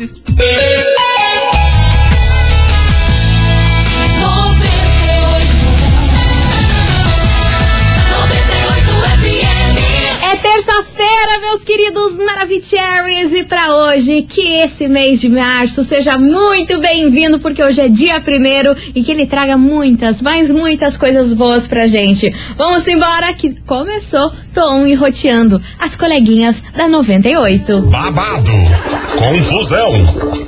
É queridos Maravicheries, e para hoje, que esse mês de março seja muito bem-vindo, porque hoje é dia primeiro e que ele traga muitas, mas muitas coisas boas pra gente. Vamos embora, que começou Tom e Roteando, as coleguinhas da 98. babado, confusão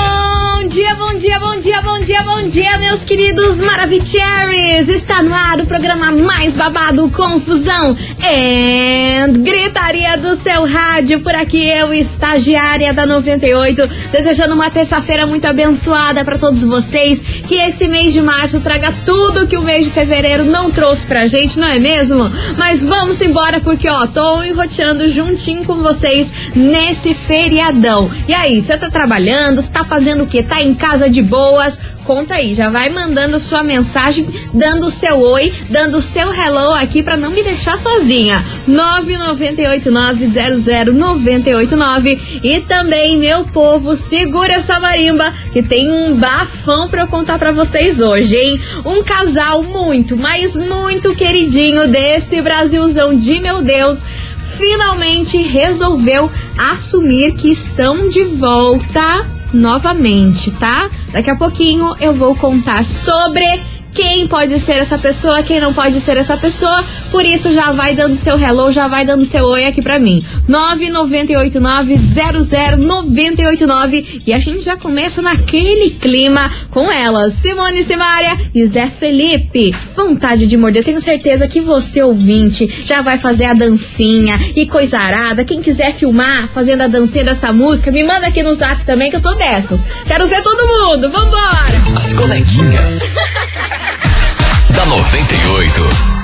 dia, bom dia, bom dia, bom dia, bom dia, meus queridos Maravicheries! Está no ar o programa mais babado, confusão e gritaria do seu rádio. Por aqui eu, estagiária da 98, desejando uma terça-feira muito abençoada para todos vocês. Que esse mês de março traga tudo que o mês de fevereiro não trouxe pra gente, não é mesmo? Mas vamos embora porque, ó, tô enroteando juntinho com vocês nesse feriadão. E aí, você tá trabalhando? Você tá fazendo o quê? Tá em casa de boas? Conta aí, já vai mandando sua mensagem, dando o seu oi, dando o seu hello aqui pra não me deixar sozinha. 998900989 e também, meu povo, segura essa marimba que tem um bafão pra eu contar pra vocês hoje, hein? Um casal muito, mas muito queridinho desse Brasilzão de meu Deus finalmente resolveu assumir que estão de volta novamente, tá? Daqui a pouquinho eu vou contar sobre quem pode ser essa pessoa, quem não pode ser essa pessoa. Por isso já vai dando seu hello, já vai dando seu oi aqui pra mim. 998900989 e a gente já começa naquele clima com elas, Simone Simaria e Zé Felipe. Vontade de morder, eu tenho certeza que você ouvinte já vai fazer a dancinha e coisa arada. Quem quiser filmar fazendo a dancinha dessa música, me manda aqui no zap também que eu tô dessas. Quero ver todo mundo, vambora! As coleguinhas. da 98.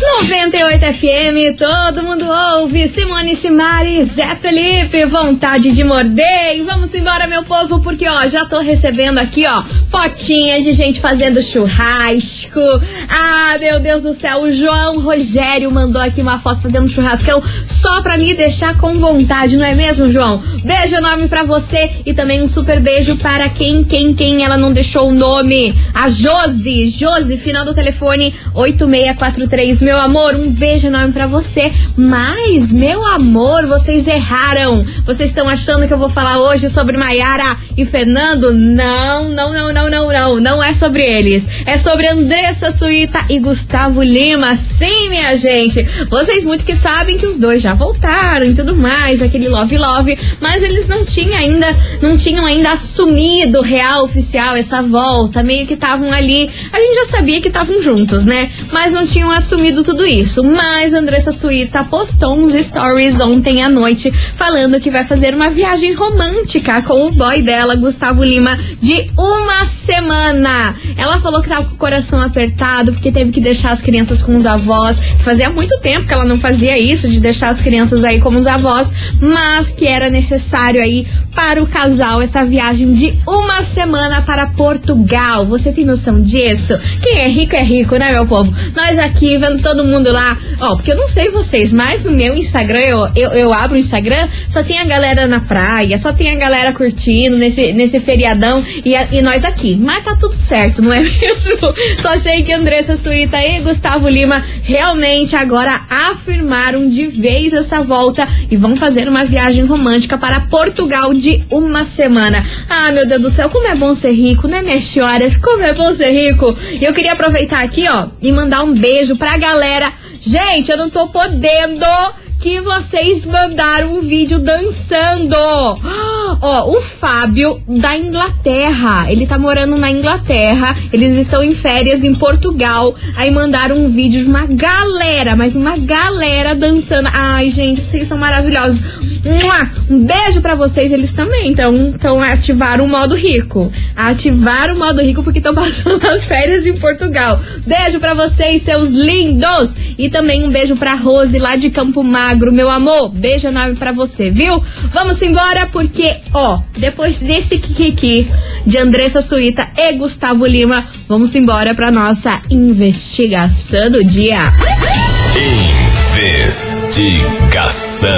98 FM, todo mundo ouve. Simone Simari, Zé Felipe, vontade de morder. E vamos embora, meu povo, porque ó, já tô recebendo aqui, ó, fotinha de gente fazendo churrasco. Ah, meu Deus do céu, o João Rogério mandou aqui uma foto fazendo churrascão só pra me deixar com vontade, não é mesmo, João? Beijo enorme pra você e também um super beijo para quem, quem, quem ela não deixou o nome. A Josi, Josi, final do telefone 8643, meu amor, um beijo enorme pra você. Mas, meu amor, vocês erraram. Vocês estão achando que eu vou falar hoje sobre Maiara e Fernando? Não, não, não, não, não, não. Não é sobre eles. É sobre Andressa Suíta e Gustavo Lima. Sim, minha gente. Vocês muito que sabem que os dois já voltaram e tudo mais, aquele love love, mas eles não tinham ainda, não tinham ainda assumido real oficial essa volta, meio que estavam ali. A gente já sabia que estavam juntos, né? Mas não tinham assumido tudo isso. Mas Andressa Suíta postou uns stories ontem à noite falando que vai fazer uma viagem romântica com o boy dela, Gustavo Lima, de uma semana. Ela falou que tava com o coração apertado porque teve que deixar as crianças com os avós. Fazia muito tempo que ela não fazia isso, de deixar as crianças aí como os avós, mas que era necessário aí para o casal essa viagem de uma semana para Portugal. Você tem noção disso? Quem é rico é rico, né, meu povo? Nós aqui vendo todo mundo lá, ó, porque eu não sei vocês, mas no meu Instagram, eu, eu, eu abro o Instagram, só tem a galera na praia, só tem a galera curtindo nesse, nesse feriadão e, a- e nós aqui. Mas tá tudo certo, não é mesmo? Só sei que Andressa Suíta e Gustavo Lima realmente agora afirmaram de vez essa volta e vão fazer uma viagem romântica para Portugal de uma semana. Ah, meu Deus do céu, como é bom ser rico, né, minhas senhoras? Como é bom ser rico! E eu queria aproveitar aqui, ó, e mandar um beijo pra galera. Gente, eu não tô podendo que vocês mandaram um vídeo dançando. Ó, o Fábio da Inglaterra. Ele tá morando na Inglaterra. Eles estão em férias em Portugal. Aí mandaram um vídeo de uma galera, mas uma galera dançando. Ai, gente, vocês são maravilhosos. Um beijo pra vocês, eles também. Então, então ativaram o modo rico. Ativaram o modo rico porque estão passando as férias em Portugal. Beijo pra vocês, seus lindos! E também um beijo pra Rose lá de Campo Magro, meu amor. Beijo enorme pra você, viu? Vamos embora porque, ó, depois desse kikiki de Andressa Suíta e Gustavo Lima, vamos embora pra nossa investigação do dia. Investigação.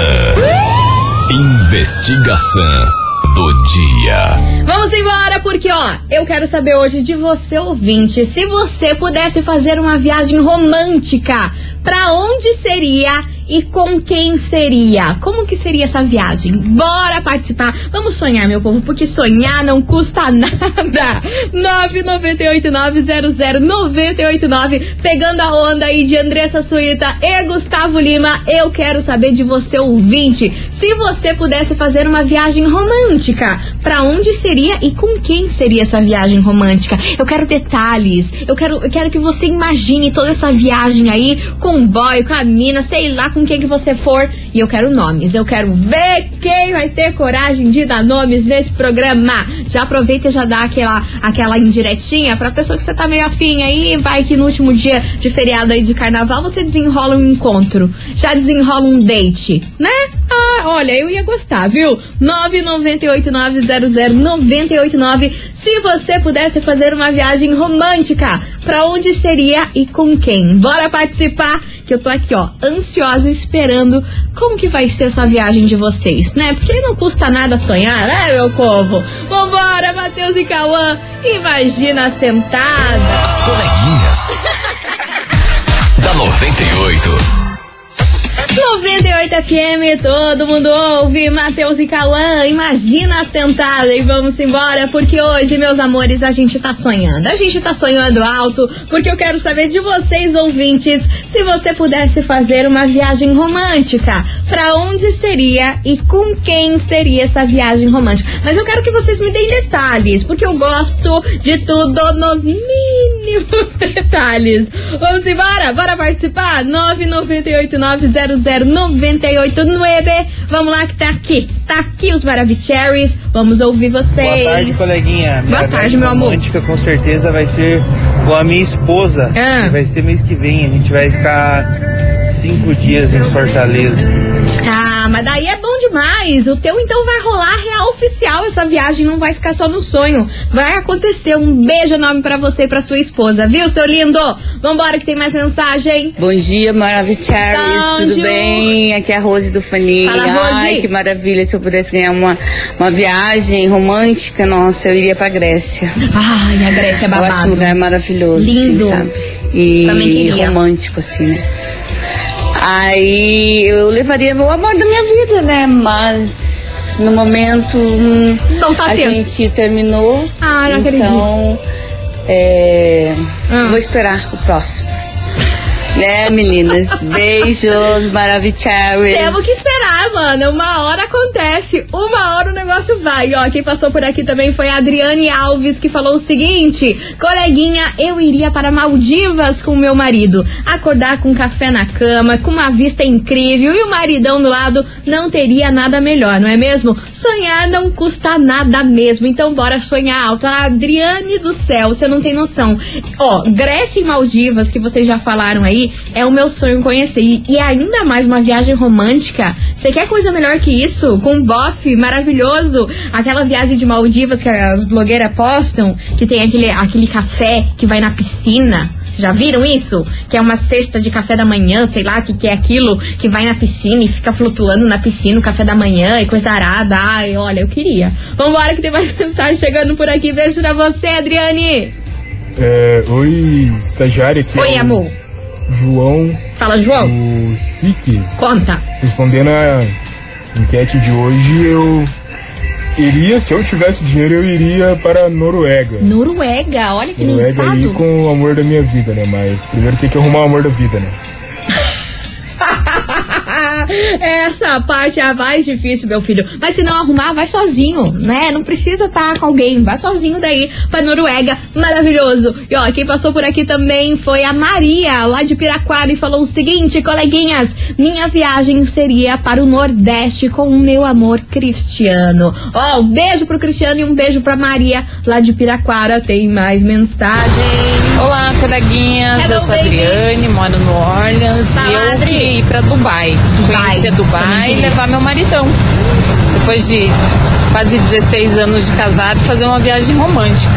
Investigação do dia. Vamos embora, porque ó, eu quero saber hoje de você, ouvinte, se você pudesse fazer uma viagem romântica, pra onde seria e com quem seria? Como que seria essa viagem? Bora participar. Vamos sonhar, meu povo, porque sonhar não custa nada. 998900989 pegando a onda aí de Andressa Suíta e Gustavo Lima. Eu quero saber de você, ouvinte, se você pudesse fazer uma viagem romântica, para onde seria e com quem seria essa viagem romântica? Eu quero detalhes. Eu quero, eu quero que você imagine toda essa viagem aí com o boy, com a mina, sei lá com quem que você for. E eu quero nomes. Eu quero ver quem vai ter coragem de dar nomes nesse programa. Já aproveita e já dá aquela, aquela indiretinha pra pessoa que você tá meio afim aí. Vai que no último dia de feriado aí de carnaval você desenrola um encontro. Já desenrola um date, né? Ah, olha, eu ia gostar, viu? 998900989. Se você pudesse fazer uma viagem romântica, pra onde seria e com quem? Bora participar! que eu tô aqui, ó, ansiosa esperando como que vai ser essa viagem de vocês, né? Porque não custa nada sonhar, né, meu povo? Vambora, Matheus e Cauã, imagina sentada. As coleguinhas. da 98. 98 FM, todo mundo ouve, Matheus e Cauã, imagina sentada e vamos embora, porque hoje, meus amores, a gente tá sonhando, a gente tá sonhando alto, porque eu quero saber de vocês, ouvintes, se você pudesse fazer uma viagem romântica, pra onde seria e com quem seria essa viagem romântica? Mas eu quero que vocês me deem detalhes, porque eu gosto de tudo nos mínimos detalhes. Vamos embora? Bora participar? 99890 989. Vamos lá que tá aqui. Tá aqui os Maravicheries. Vamos ouvir vocês. Boa tarde, coleguinha. Boa tarde, meu amor. romântica com certeza vai ser com a minha esposa. Ah. Vai ser mês que vem. A gente vai ficar cinco dias em Fortaleza. Ah, mas daí é bom demais. O teu então vai rolar real oficial. Essa viagem não vai ficar só no sonho. Vai acontecer. Um beijo enorme pra você e pra sua esposa, viu, seu lindo? Vambora que tem mais mensagem. Bom dia, Maravicharies, Bonjour. tudo bem? Aqui é a Rose do Fani. Fala, Rose. Ai, que maravilha, se eu pudesse ganhar uma, uma viagem romântica, nossa, eu iria pra Grécia. Ai, a Grécia é Eu acho um babado. lugar maravilhoso, Lindo. assim, sabe? E romântico, assim, né? Aí eu levaria o amor da minha vida, né? Mas no momento hum, Não tá a tendo. gente terminou. Ah, não então, é, Ah. vou esperar o próximo. Né, meninas? Beijos, maravilhosos. Temos que esperar, mano. Uma hora acontece, uma hora o negócio vai. Ó, quem passou por aqui também foi a Adriane Alves, que falou o seguinte: coleguinha, eu iria para Maldivas com meu marido. Acordar com café na cama, com uma vista incrível e o maridão do lado não teria nada melhor, não é mesmo? Sonhar não custa nada mesmo. Então bora sonhar alto. A Adriane do céu, você não tem noção. Ó, Grécia e Maldivas, que vocês já falaram aí, é o meu sonho conhecer. E, e ainda mais uma viagem romântica. Você quer coisa melhor que isso? Com um bofe maravilhoso. Aquela viagem de Maldivas que as blogueiras postam, que tem aquele, aquele café que vai na piscina. Já viram isso? Que é uma cesta de café da manhã, sei lá, que, que é aquilo que vai na piscina e fica flutuando na piscina o café da manhã e coisa arada. Ai, olha, eu queria. Vambora que tem mais mensagem chegando por aqui. Beijo pra você, Adriane. É, oi, estagiário aqui. Oi, é o amor. João, Fala, João. o SIC. Conta. Respondendo a enquete de hoje, eu iria, se eu tivesse dinheiro, eu iria para a Noruega. Noruega, olha que no Noruega aí estado. com o amor da minha vida, né? Mas primeiro tem que arrumar o amor da vida, né? Essa parte é a mais difícil, meu filho. Mas se não arrumar, vai sozinho, né? Não precisa estar com alguém. Vai sozinho daí pra Noruega. Maravilhoso. E ó, quem passou por aqui também foi a Maria, lá de Piraquara, e falou o seguinte, coleguinhas: minha viagem seria para o Nordeste com o meu amor cristiano. Ó, um beijo pro Cristiano e um beijo pra Maria, lá de Piraquara. Tem mais mensagem. Olá, coleguinhas. Hello, eu sou a. Adriane, moro no Orleans. Fala, e eu Adri. queria ir pra Dubai. Dubai, Conhecer Dubai e queria. levar meu maridão. Depois de quase 16 anos de casado, fazer uma viagem romântica.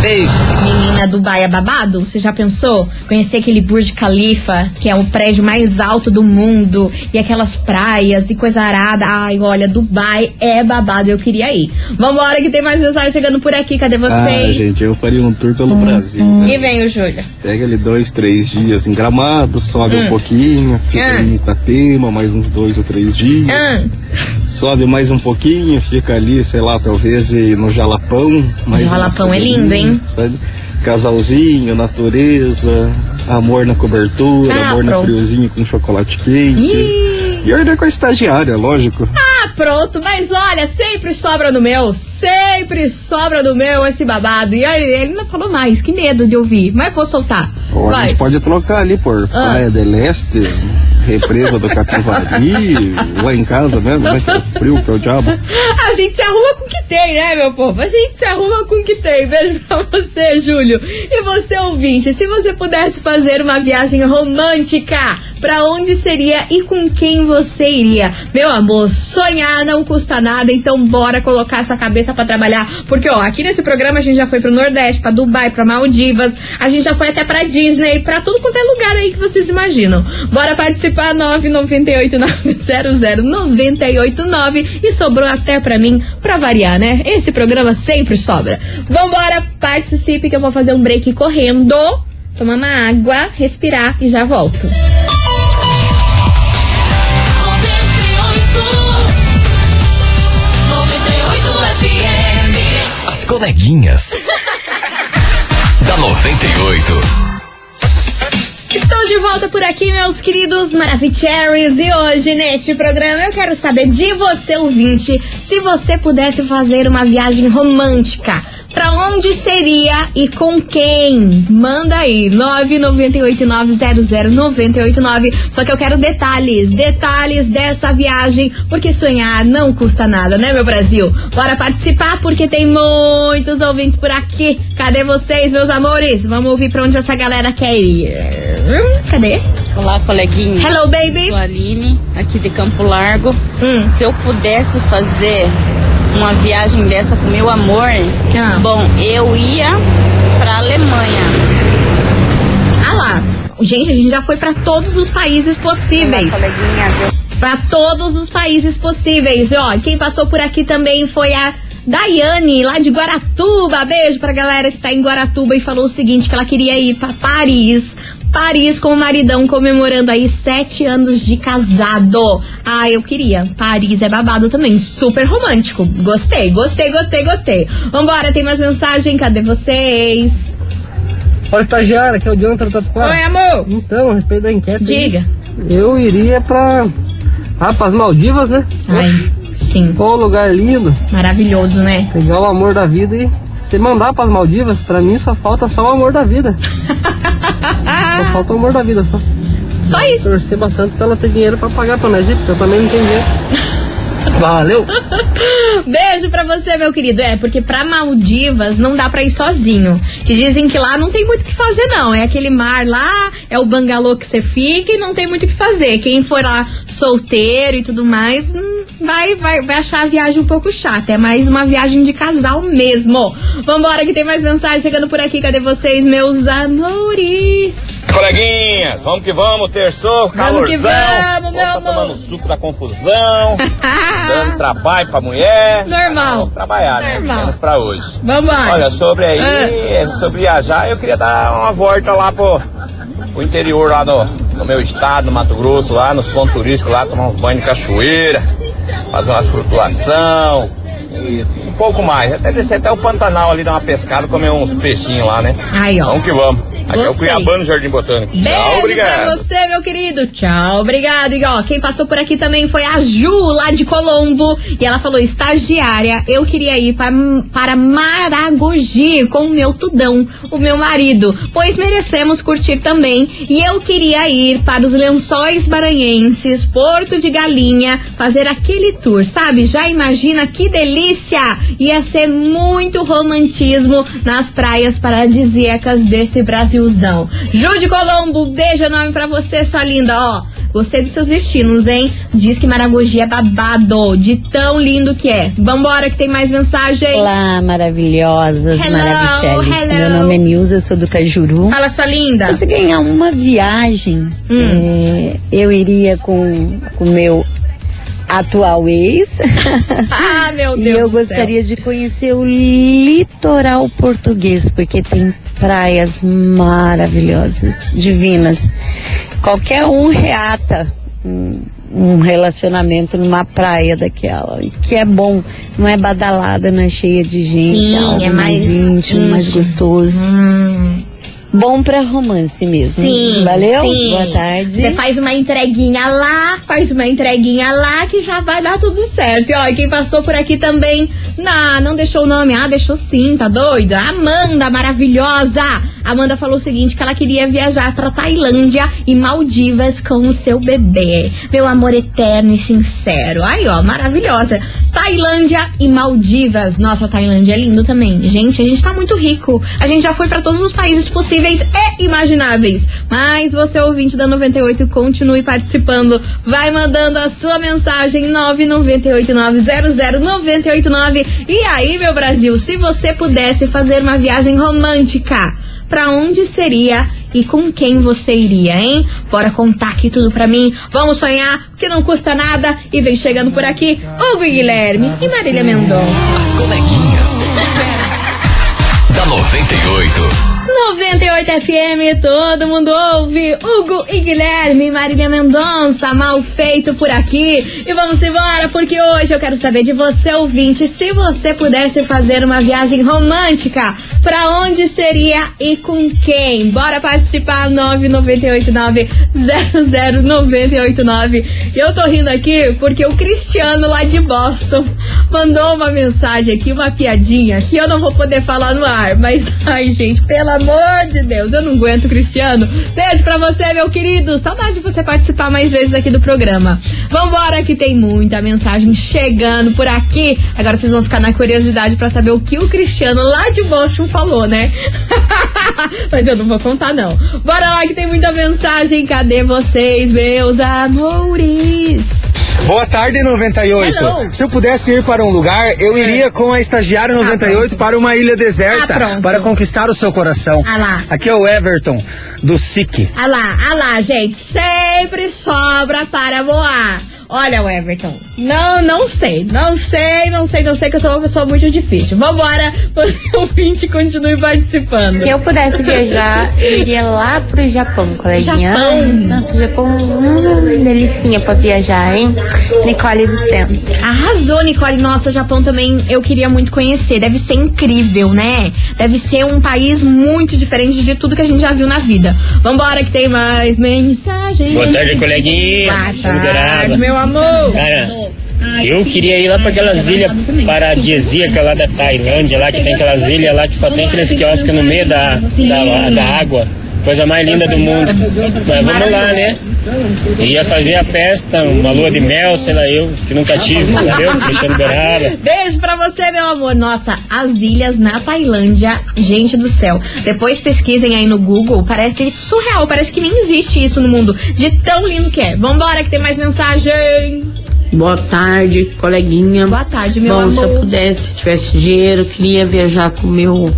Beijo. Menina, Dubai é babado? Você já pensou? Conhecer aquele Burj Khalifa, que é o prédio mais alto do mundo, e aquelas praias e coisa arada. Ai, olha, Dubai é babado, eu queria ir. Vambora que tem mais mensagem chegando por aqui, cadê Ah, vocês? gente, eu faria um tour pelo Brasil. E Né? vem o Júlio. Pega ali dois, três dias em Gramado, sobe Hum. um pouquinho, fica Ah. ali em Itapema, mais uns dois ou três dias. Ah, Sobe mais um pouquinho, fica ali, sei lá, talvez no Jalapão. mais Jalapão é lindo, hein? Sabe? Casalzinho, natureza, amor na cobertura, Ah, amor pronto. no friozinho com chocolate quente. Ih. E olha com a estagiária, lógico. Ah, pronto, mas olha, sempre sobra no meu, sempre sobra no meu esse babado. E olha, ele não falou mais, que medo de ouvir, mas vou soltar. Ou a Vai. gente pode trocar ali por Ah. Praia del Este, represa do Capivari, lá em casa mesmo, né? Que é frio que é o diabo. A gente se arruma com o que tem, né, meu povo? A gente se arruma com o que tem. Beijo pra você, Júlio. E você, ouvinte, se você pudesse fazer uma viagem romântica, pra onde seria e com quem você iria? Meu amor, sonhar não custa nada, então bora colocar essa cabeça pra trabalhar. Porque, ó, aqui nesse programa a gente já foi pro Nordeste, pra Dubai, pra Maldivas, a gente já foi até pra Disney, pra tudo quanto é lugar aí que vocês imaginam. Bora participar, 998900989 e sobrou até pra mim, pra variar, né? Esse programa sempre sobra. Vambora, participe que eu vou fazer um break correndo, tomar uma água, respirar e já volto. As coleguinhas. da 98. Estou de volta por aqui, meus queridos Maravicheries. E hoje, neste programa, eu quero saber de você, ouvinte, se você pudesse fazer uma viagem romântica. Pra onde seria e com quem? Manda aí, 998900989. Só que eu quero detalhes, detalhes dessa viagem, porque sonhar não custa nada, né, meu Brasil? Bora participar, porque tem muitos ouvintes por aqui. Cadê vocês, meus amores? Vamos ouvir pra onde essa galera quer ir. Hum, Cadê? Olá, coleguinha. Hello, baby. Sou a Aline, aqui de Campo Largo. Hum. Se eu pudesse fazer uma viagem dessa com meu amor, Ah. bom, eu ia pra Alemanha. Ah lá. Gente, a gente já foi pra todos os países possíveis. Olá, Pra todos os países possíveis. E, ó, quem passou por aqui também foi a Daiane, lá de Guaratuba. Beijo pra galera que tá em Guaratuba e falou o seguinte: que ela queria ir pra Paris. Paris com o maridão comemorando aí sete anos de casado. Ah, eu queria. Paris é babado também. Super romântico. Gostei, gostei, gostei, gostei. Vambora, tem mais mensagem? Cadê vocês? Olha, estagiário, aqui é o Jonathan do Tatuquara. Oi, amor. Então, a respeito da enquete. aí, Diga. Eu iria pra. Ah, pras Maldivas, né? Ai, sim. Pô, lugar lindo. Maravilhoso, né? Pegar o amor da vida e se mandar pras Maldivas, pra mim só falta só o amor da vida. só falta o amor da vida, só. Só isso. Torcer bastante pra ela ter dinheiro pra pagar pra nós ir, porque eu também não tenho dinheiro. Valeu! Beijo pra você, meu querido. É, porque pra Maldivas não dá pra ir sozinho. Que dizem que lá não tem muito o que fazer, não. É aquele mar lá, é o bangalô que você fica e não tem muito o que fazer. Quem for lá solteiro e tudo mais, hum, vai, vai, vai achar a viagem um pouco chata. É mais uma viagem de casal mesmo. Vambora, que tem mais mensagem chegando por aqui. Cadê vocês, meus amores? Coleguinhas, vamos que vamos, terçou, Vamos que calorzão. vamos, meu amor. tomando suco da confusão, dando trabalho pra mulher. Normal. Vamos trabalhar, né? Normal. Pra hoje. Vambora. Olha, sobre aí, Ah. sobre viajar, eu queria dar uma volta lá pro, pro interior, lá no, no meu estado, no Mato Grosso, lá nos pontos turísticos, lá tomar uns banhos de cachoeira, fazer umas flutuação um pouco mais. Até descer até o Pantanal ali, dar uma pescada, comer uns peixinhos lá, né? Aí, ó. Vamos que vamos. Aqui é o. Cuiabano Jardim Botânico. Beijo Tchau, pra obrigado. você, meu querido. Tchau, obrigado. E ó, quem passou por aqui também foi a Ju, lá de Colombo. E ela falou, estagiária, eu queria ir para, para Maragogi com o meu tudão, o meu marido, pois merecemos curtir também. E eu queria ir para os lençóis maranhenses, Porto de Galinha, fazer aquele tour, sabe? Já imagina que delícia! Ia ser muito romantismo nas praias paradisíacas desse Brasilzão. Ju de Colombo, beijo enorme pra você, sua linda, ó. Gostei dos seus destinos, hein? Diz que Maragogi é babado, de tão lindo que é. Vambora que tem mais mensagem. Olá, maravilhosas, maravilhosas. Meu nome é Nilza, eu sou do Cajuru. Fala, sua linda. Se ganhar uma viagem, Hum. é, eu iria com o meu atual ex. Ah, meu e Deus eu do céu. gostaria de conhecer o litoral português, porque tem praias maravilhosas, divinas. Qualquer um reata um, relacionamento numa praia daquela, que é bom, não é badalada, não é cheia de gente, Sim, é algo é mais íntimo, mais íntimo. gostoso. Hum. Bom pra romance mesmo. Sim. Valeu? sim. Boa tarde. Você faz uma entreguinha lá, faz uma entreguinha lá que já vai dar tudo certo. E ó, quem passou por aqui também, não, não deixou o nome. Ah, deixou sim, tá doido? Amanda, maravilhosa. Amanda falou o seguinte, que ela queria viajar pra Tailândia e Maldivas com o seu bebê. Meu amor eterno e sincero. Aí, ó, maravilhosa. Tailândia e Maldivas. Nossa, Tailândia é lindo também. Gente, a gente tá muito rico. A gente já foi pra todos os países possíveis e imagináveis. Mas você, ouvinte da 98, continue participando. Vai mandando a sua mensagem 998900989. E aí, meu Brasil, se você pudesse fazer uma viagem romântica, pra onde seria e com quem você iria, hein? Bora contar aqui tudo pra mim. Vamos sonhar, que não custa nada. E vem chegando por aqui Hugo e Guilherme e Marília Mendonça. As coleguinhas. da 98. 98 FM, todo mundo ouve. Hugo e Guilherme, Marília Mendonça, mal feito por aqui. E vamos embora, porque hoje eu quero saber de você, ouvinte, se você pudesse fazer uma viagem romântica, pra onde seria e com quem? Bora participar, 998900989. E eu tô rindo aqui porque o Cristiano lá de Boston mandou uma mensagem aqui, uma piadinha, que eu não vou poder falar no ar, mas ai, gente, pelo amor de Deus, eu não aguento, Cristiano. Beijo pra você, meu querido. Saudade de você participar mais vezes aqui do programa. Vambora, que tem muita mensagem chegando por aqui. Agora vocês vão ficar na curiosidade pra saber o que o Cristiano lá de Boston falou, né? Mas eu não vou contar, não. Bora lá que tem muita mensagem. Cadê vocês, meus amores? Boa tarde, 98. Hello. Se eu pudesse ir para um lugar, eu iria com a estagiária 98 para uma ilha deserta Ah, para conquistar o seu coração. Ah lá. Aqui é o Everton, do SIC. Ah lá, ah lá, gente, sempre sobra para voar. Olha, o Everton, não, não sei, não sei, não sei, não sei, que eu sou uma pessoa muito difícil. Vambora, você ouvinte, continue participando. Se eu pudesse viajar, eu iria lá pro Japão, coleguinha. Japão? Nossa, Japão, hum, delicinha pra viajar, hein? Nicole do Centro. Arrasou, Nicole. Nossa, Japão também eu queria muito conhecer. Deve ser incrível, né? Deve ser um país muito diferente de tudo que a gente já viu na vida. Vambora, que tem mais mensagem. Boa tarde, coleguinha. Boa tarde, meu amor. Cara, eu queria ir lá para aquelas ilhas paradisíacas lá da Tailândia, lá que tem aquelas ilhas lá que só tem aqueles quiosques no meio da, da, da água. Coisa mais linda do mundo. Mas vamos lá, né? Ia fazer a festa, uma lua de mel, sei lá eu, que nunca tive, entendeu? Deixando beirada. Beijo pra você, meu amor. Nossa, as ilhas na Tailândia, gente do céu. Depois pesquisem aí no Google, parece surreal, parece que nem existe isso no mundo, de tão lindo que é. Vambora que tem mais mensagem. Boa tarde, coleguinha. Boa tarde, meu Bom, se eu amor. pudesse, tivesse dinheiro, queria viajar com o meu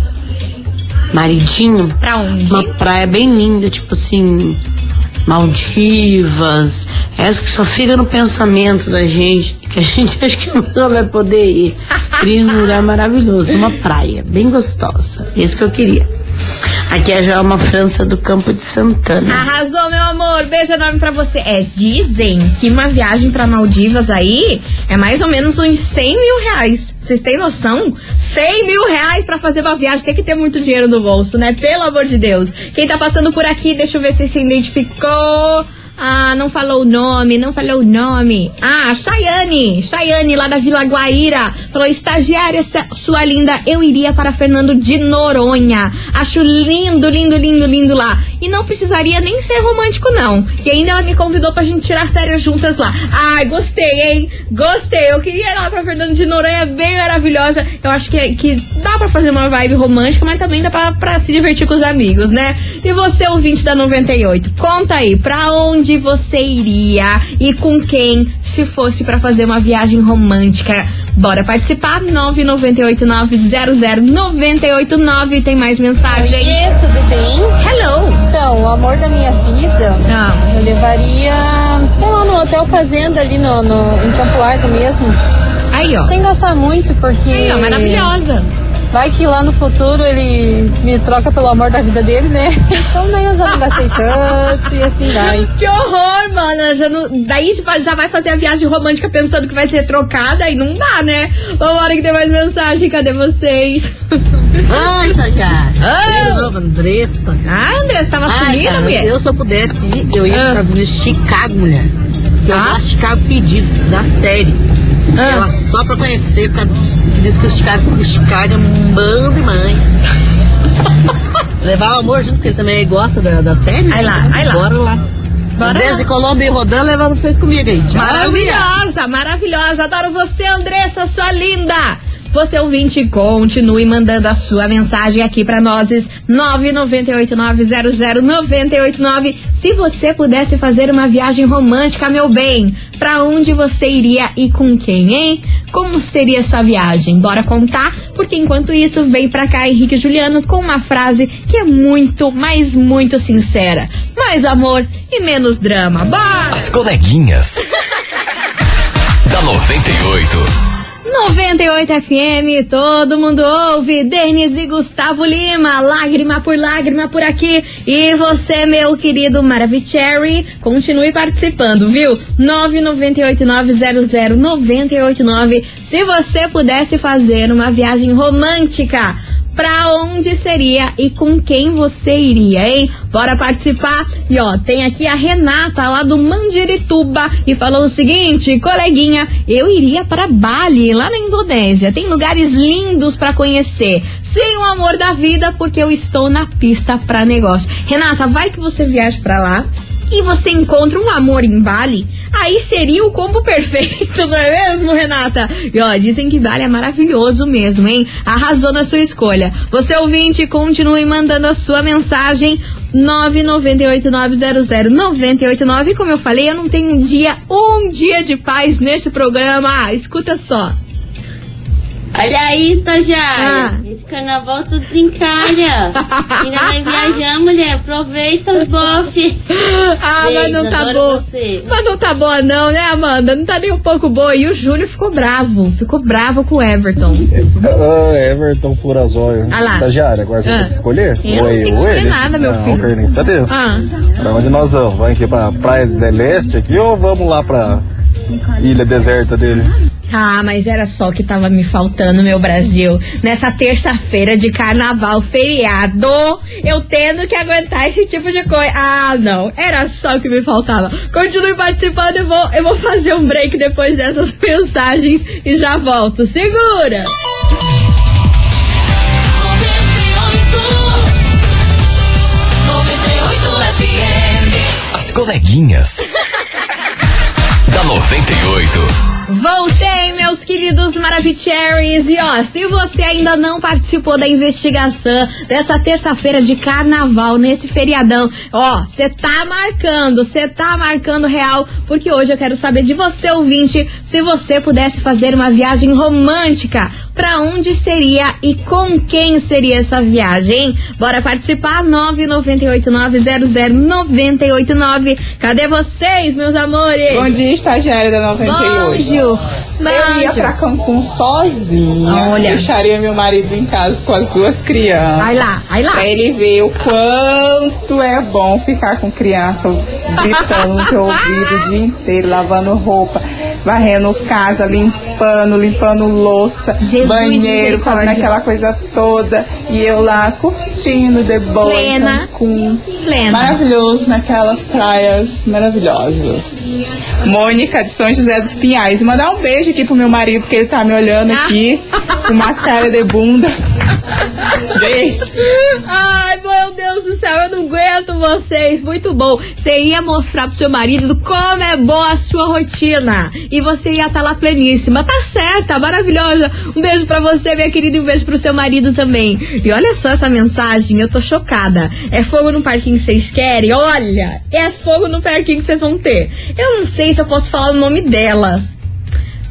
maridinho. Pra onde? Uma praia bem linda, tipo assim, Maldivas. Essa que só fica no pensamento da gente, que a gente acha que não vai poder ir. Ir num lugar maravilhoso, uma praia bem gostosa. Esse que eu queria. Aqui é já uma França do Campo de Santana. Arrasou, meu amor. Beijo enorme pra você. É, dizem que uma viagem pra Maldivas aí é mais ou menos uns 100 mil reais. Vocês têm noção? 100 mil reais pra fazer uma viagem. Tem que ter muito dinheiro no bolso, né? Pelo amor de Deus. Quem tá passando por aqui, deixa eu ver se se identificou. Ah, não falou o nome, não falou o nome. Ah, Chayane, Chayane lá da Vila Guaíra. Falou, estagiária, sua linda, eu iria para Fernando de Noronha. Acho lindo, lindo, lindo, lindo lá. E não precisaria nem ser romântico, não. E ainda ela me convidou pra gente tirar férias juntas lá. Ai, gostei, hein? Gostei. Eu queria ir lá pra Fernando de Noronha, bem maravilhosa. Eu acho que, que dá pra fazer uma vibe romântica, mas também dá pra, pra se divertir com os amigos, né? E você, ouvinte da 98, conta aí, pra onde você iria e com quem se fosse pra fazer uma viagem romântica? Bora participar? 998900989. Tem mais mensagem? Oi, tudo bem? Hello! Então, o amor da minha vida, eu levaria, sei lá, no Hotel Fazenda ali no, no, em Campo Largo mesmo. Aí, ó. Sem gastar muito, porque... Aí, ó, maravilhosa. Vai que lá no futuro ele me troca pelo amor da vida dele, né? Então daí eu já não gastei tanto e assim vai. Que horror, mano. Já não, daí já vai fazer a viagem romântica pensando que vai ser trocada e não dá, né? Vambora que tem mais mensagem. Cadê vocês? Ai, estagiário. Ah. De novo, Andressa. Ah, Andressa, tava Ai, sumida, cara, mulher? Eu, se eu pudesse ir, eu ia Ah. para os Estados Unidos, Chicago, mulher. Eu Ah. gosto de Chicago pedidos da série. Ah. Ela só pra conhecer, porque diz que o Chicago, o Chicago é um bando demais. Levar o amor junto, porque ele também gosta da, da série. Aí lá, aí lá. Bora lá. Bora Desde lá. Colômbia e rodando, levando vocês comigo aí. Tchau, Maravilhosa, maravilhosa. Adoro você, Andressa, sua linda. Você ouvinte, continue mandando a sua mensagem aqui pra nós. 998900989. Se você pudesse fazer uma viagem romântica, meu bem, pra onde você iria e com quem, hein? Como seria essa viagem? Bora contar? Porque enquanto isso, vem pra cá Henrique e Juliano com uma frase que é muito, mas muito sincera. Mais amor e menos drama. Bora! As coleguinhas. da 98. 98 FM, todo mundo ouve. Denis e Gustavo Lima, lágrima por lágrima por aqui. E você, meu querido Maravicherry, continue participando, viu? 998900989. Se você pudesse fazer uma viagem romântica. Pra onde seria e com quem você iria, hein? Bora participar. E ó, tem aqui a Renata lá do Mandirituba e falou o seguinte, coleguinha, eu iria para Bali, lá na Indonésia. Tem lugares lindos pra conhecer. Sem o amor da vida, porque eu estou na pista pra negócio. Renata, vai que você viaja pra lá e você encontra um amor em Bali, aí seria o combo perfeito, não é mesmo, Renata? E ó, dizem que Bali é maravilhoso mesmo, hein? Arrasou na sua escolha. Você ouvinte, continue mandando a sua mensagem. 998900989. Como eu falei, eu não tenho um dia, um dia de paz nesse programa. Escuta só. Olha aí, estagiária. Ah. Esse carnaval tudo desencalha. Ainda vai viajar, mulher. Aproveita os bofes. Ah, mas não tá boa. você. Mas não tá boa não, né, Amanda? Não tá nem um pouco boa. E o Júlio ficou bravo. Ficou bravo com o Everton. Ah, Everton Furazóio. Ah lá. Estagiário, agora você Ah. tem que escolher? Eu não Ou tenho que ou escolher ele? nada, meu não, filho. Não quero nem saber. Ah. Pra onde nós vamos? Vamos aqui pra Praia del Leste aqui ou vamos lá pra ilha deserta dele? Ah, mas era só o que tava me faltando, meu Brasil. Nessa terça-feira de carnaval, feriado, eu tendo que aguentar esse tipo de coisa. Ah, não. Era só o que me faltava. Continue participando, eu vou, eu vou fazer um break depois dessas mensagens e já volto. Segura! As coleguinhas. da 98. Voltei, meus queridos Maravicheries. E ó, se você ainda não participou da investigação dessa terça-feira de carnaval, nesse feriadão, ó, você tá marcando, você tá marcando real, porque hoje eu quero saber de você, ouvinte, se você pudesse fazer uma viagem romântica, pra onde seria e com quem seria essa viagem? Bora participar? 998900989. Cadê vocês, meus amores? Bom dia, estagiária da 98. Beijo. Eu ia pra Cancún sozinha. Olha. Deixaria meu marido em casa com as duas crianças. Vai lá, vai lá. Pra ele ver o quanto é bom ficar com criança gritando no teu ouvido o dia inteiro, lavando roupa, varrendo casa, limpando, limpando louça, Jesus banheiro, fazendo aquela coisa toda. E eu lá curtindo de boa Plena. Cancún. Plena. Maravilhoso naquelas praias maravilhosas. Mônica de São José dos Pinhais. Mandar um beijo aqui pro meu marido, que ele tá me olhando aqui, com uma cara de bunda. Beijo. Ai, meu Deus do céu, eu não aguento vocês. Muito bom. Você ia mostrar pro seu marido como é boa a sua rotina. E você ia estar lá pleníssima. Tá certa, maravilhosa. Um beijo pra você, minha querida, e um beijo pro seu marido também. E olha só essa mensagem, eu tô chocada. É fogo no parquinho que vocês querem? Olha, é fogo no parquinho que vocês vão ter. Eu não sei se eu posso falar o nome dela.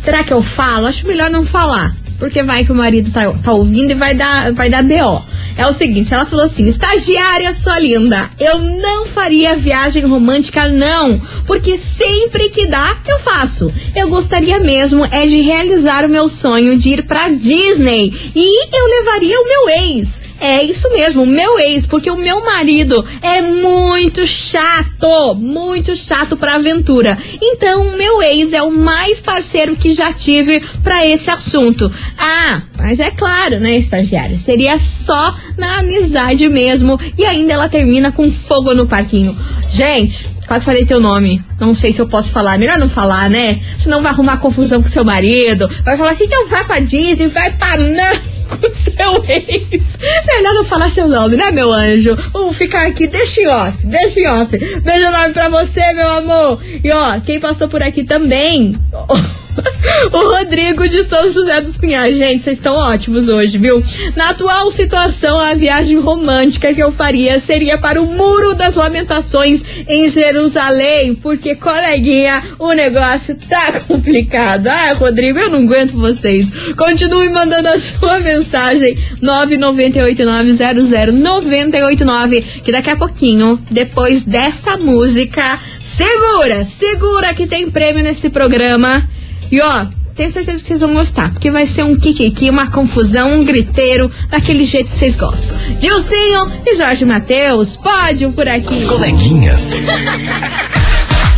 Será que eu falo? Acho melhor não falar. Porque vai que o marido tá, tá ouvindo e vai dar, vai dar BO. É o seguinte, ela falou assim: estagiária sua linda, eu não faria viagem romântica, não. Porque sempre que dá, eu faço. Eu gostaria mesmo é de realizar o meu sonho de ir pra Disney. E eu levaria o meu ex. É isso mesmo, meu ex, porque o meu marido é muito chato, muito chato pra aventura. Então, meu ex é o mais parceiro que já tive pra esse assunto. Ah, mas é claro, né, estagiária? Seria só na amizade mesmo. E ainda ela termina com fogo no parquinho. Gente, quase falei teu nome. Não sei se eu posso falar. Melhor não falar, né? Senão vai arrumar confusão com seu marido. Vai falar assim, então vai pra Disney, vai pra não seu ex. Melhor não falar seu nome, né, meu anjo? Vamos ficar aqui, deixa em off, deixa em off. Beijo enorme pra você, meu amor. E ó, quem passou por aqui também. O Rodrigo de São José dos Pinhais. Gente, vocês estão ótimos hoje, viu? Na atual situação, a viagem romântica que eu faria seria para o Muro das Lamentações em Jerusalém, porque, coleguinha, o negócio tá complicado. Ah, Rodrigo, eu não aguento vocês. Continue mandando a sua mensagem 998900989, que daqui a pouquinho, depois dessa música, segura, segura que tem prêmio nesse programa. E ó, tenho certeza que vocês vão gostar, porque vai ser um kikiki, uma confusão, um griteiro, daquele jeito que vocês gostam. Dilcinho e Jorge Matheus, pódio por aqui. As coleguinhas.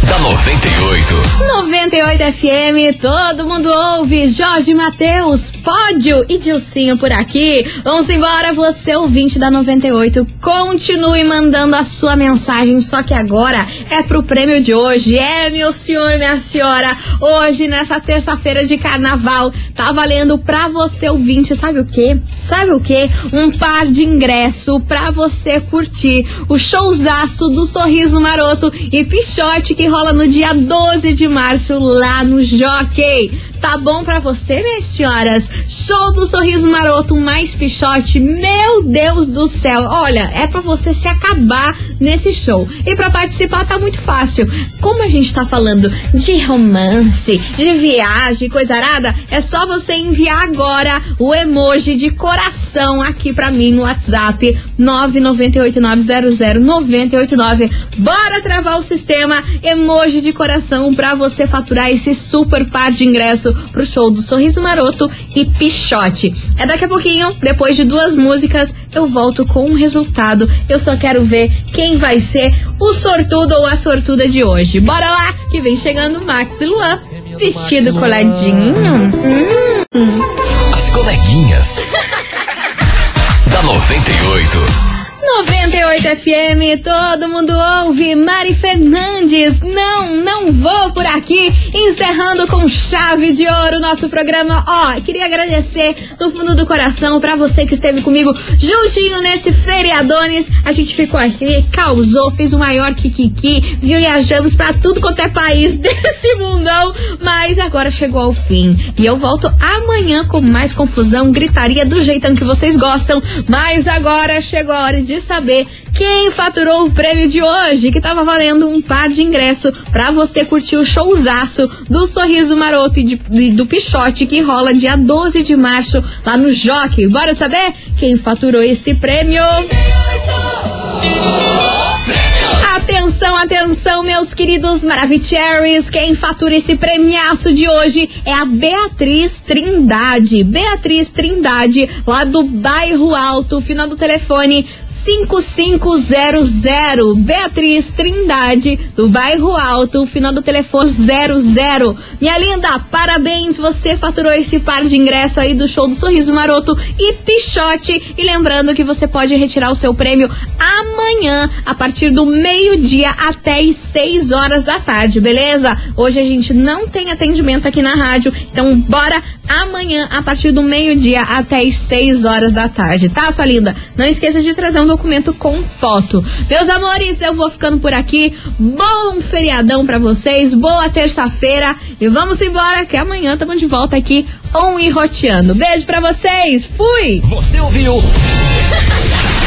da 98. 98 FM, todo mundo ouve. Jorge Matheus, pódio e Dilcinho por aqui. Vamos embora, você ouvinte da 98. Continue mandando a sua mensagem, só que agora é pro prêmio de hoje. É, meu senhor, minha senhora. Hoje, nessa terça-feira de carnaval, tá valendo pra você ouvinte, sabe o quê? Sabe o quê? Um par de ingresso pra você curtir o showzaço do Sorriso Maroto e Pichote que rola no dia 12 de março lá no Jockey. Tá bom pra você, minhas senhoras? Show do Sorriso Maroto mais Pichote. Meu Deus do céu. Olha, é pra você se acabar nesse show. E pra participar tá muito fácil. Como a gente tá falando de romance, de viagem, coisa arada, é só você enviar agora o emoji de coração aqui pra mim no WhatsApp 998900989. Bora travar o sistema emoji de coração pra você faturar esse super par de ingresso pro show do Sorriso Maroto e Pichote. É daqui a pouquinho, depois de duas músicas, eu volto com um resultado. Eu só quero ver quem vai ser o sortudo ou a sortuda de hoje. Bora lá, que vem chegando Max e Luan, vestido coladinho. Hum. As coleguinhas. da 98. 98 FM, todo mundo ouve. Mari Fernandes, não, não vou por aqui. Encerrando com chave de ouro o nosso programa. Ó, queria agradecer do fundo do coração pra você que esteve comigo juntinho nesse feriadones. A gente ficou aqui, causou, fez o maior kikiki, viajamos pra tudo quanto é país desse mundão. Mas agora chegou ao fim. E eu volto amanhã com mais confusão, gritaria do jeitão que vocês gostam. Mas agora chegou a hora de saber quem faturou o prêmio de hoje, que tava valendo um par de ingresso pra você curtir o showzaço do Sorriso Maroto e, de- e do Pichote que rola dia 12 de março lá no Jockey. Bora saber quem faturou esse prêmio? A Atenção, atenção, meus queridos Maravicheries. Quem fatura esse premiaço de hoje é a Beatriz Trindade. Beatriz Trindade, lá do Bairro Alto, final do telefone 5500. Beatriz Trindade, do Bairro Alto, final do telefone 00. Minha linda, parabéns, você faturou esse par de ingresso aí do show do Sorriso Maroto e Pichote. E lembrando que você pode retirar o seu prêmio amanhã, a partir do meio-dia até as 6 horas da tarde, beleza? Hoje a gente não tem atendimento aqui na rádio, então bora amanhã, a partir do meio-dia até as 6 horas da tarde, tá, sua linda? Não esqueça de trazer um documento com foto. Meus amores, eu vou ficando por aqui. Bom feriadão pra vocês, boa terça-feira e vamos embora que amanhã estamos de volta aqui on e roteando. Beijo pra vocês, fui! Você ouviu?